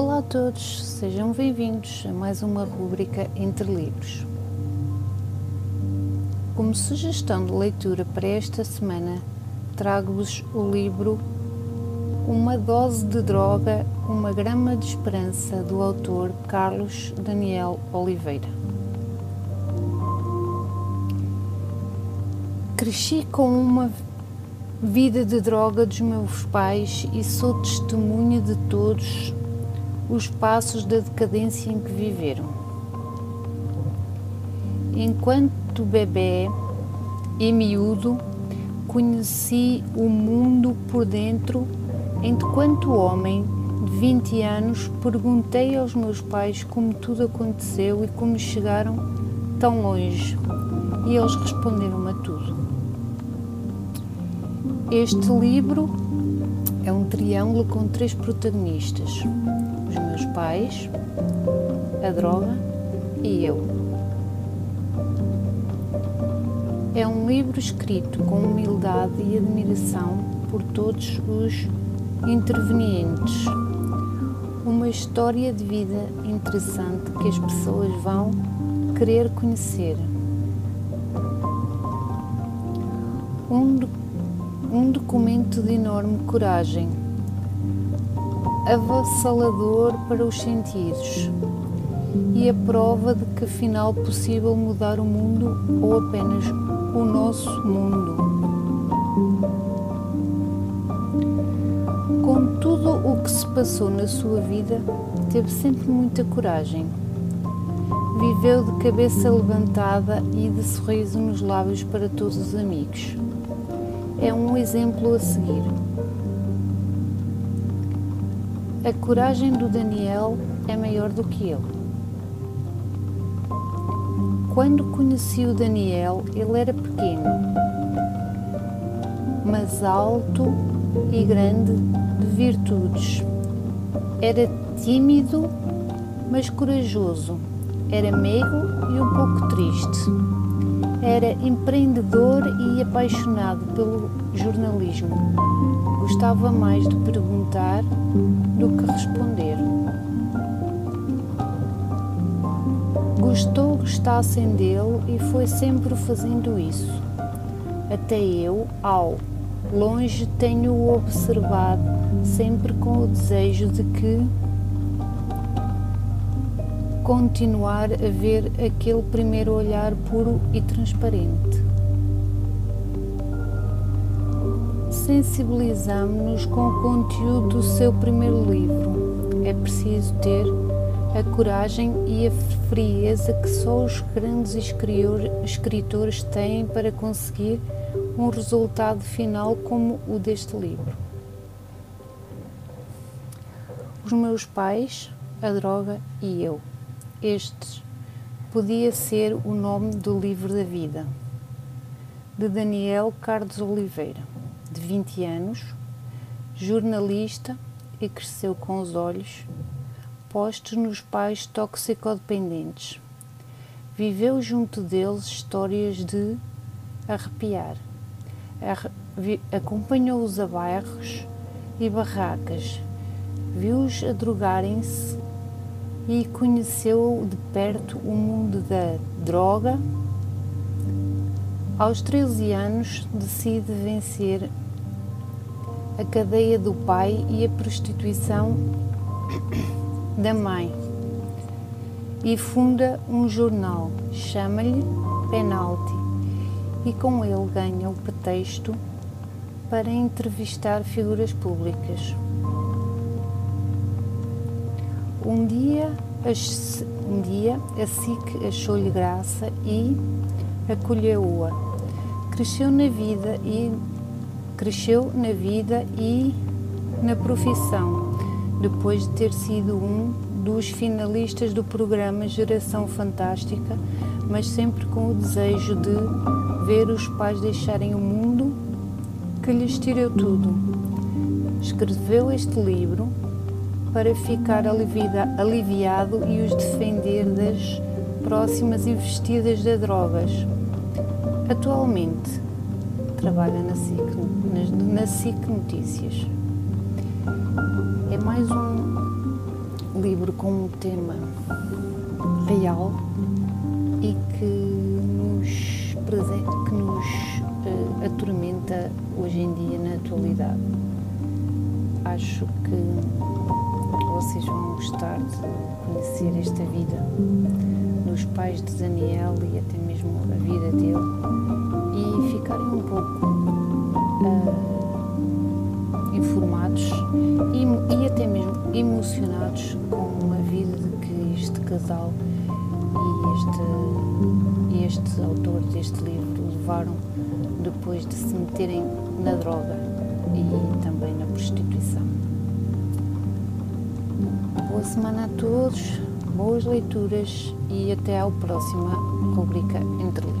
Olá a todos, sejam bem-vindos a mais uma rúbrica Entre Livros. Como sugestão de leitura para esta semana, trago-vos o livro Uma Dose de Droga, Uma Grama de Esperança, do autor Carlos Daniel Oliveira. Cresci com uma vida de droga dos meus pais e sou testemunha de todos os passos da decadência em que viveram. Enquanto bebê e miúdo, conheci o mundo por dentro, enquanto homem de 20 anos, perguntei aos meus pais como tudo aconteceu e como chegaram tão longe, e eles responderam a tudo. Este livro é um triângulo com três protagonistas: meus pais, a droga e eu. É um livro escrito com humildade e admiração por todos os intervenientes. Uma história de vida interessante que as pessoas vão querer conhecer. Um, um documento de enorme coragem avassalador para os sentidos e a prova de que afinal possível mudar o mundo ou apenas o nosso mundo. Com tudo o que se passou na sua vida, teve sempre muita coragem. Viveu de cabeça levantada e de sorriso nos lábios para todos os amigos. É um exemplo a seguir. A coragem do Daniel é maior do que ele. Quando conheci o Daniel, ele era pequeno, mas alto e grande de virtudes. Era tímido, mas corajoso. Era meigo e um pouco triste. Era empreendedor e apaixonado pelo jornalismo. Gostava mais de perguntar do que responder. Gostou gostassem dele e foi sempre fazendo isso. Até eu, ao longe, tenho-o observado, sempre com o desejo de que continuar a ver aquele primeiro olhar puro e transparente. sensibilizamos-nos com o conteúdo do seu primeiro livro. É preciso ter a coragem e a frieza que só os grandes escritores têm para conseguir um resultado final como o deste livro. Os meus pais, a droga e eu. Este podia ser o nome do livro da vida, de Daniel Carlos Oliveira de 20 anos, jornalista e cresceu com os olhos postos nos pais toxicodependentes. Viveu junto deles histórias de arrepiar. Acompanhou-os a bairros e barracas, viu-os a drogarem-se e conheceu de perto o mundo da droga aos 13 anos, decide vencer a cadeia do pai e a prostituição da mãe e funda um jornal, chama-lhe Penalty, e com ele ganha o pretexto para entrevistar figuras públicas. Um dia, um dia a SIC achou-lhe graça e acolheu-a cresceu na vida e cresceu na vida e na profissão, depois de ter sido um dos finalistas do programa Geração Fantástica, mas sempre com o desejo de ver os pais deixarem o mundo que lhes tirou tudo. Escreveu este livro para ficar aliviado e os defender das próximas investidas de drogas Atualmente trabalha na SIC, na, na SIC Notícias. É mais um, livro com um tema real e que nos, que nos uh, atormenta hoje em dia na atualidade. Acho que vocês vão gostar de conhecer esta vida dos pais de Daniel e até mesmo a vida dele e ficarem um pouco uh, informados e, e até mesmo emocionados com a vida que este casal e este, este autor deste livro levaram depois de se meterem na droga e também na prostituição. Boa semana a todos, boas leituras e até à próxima rubrica Entre.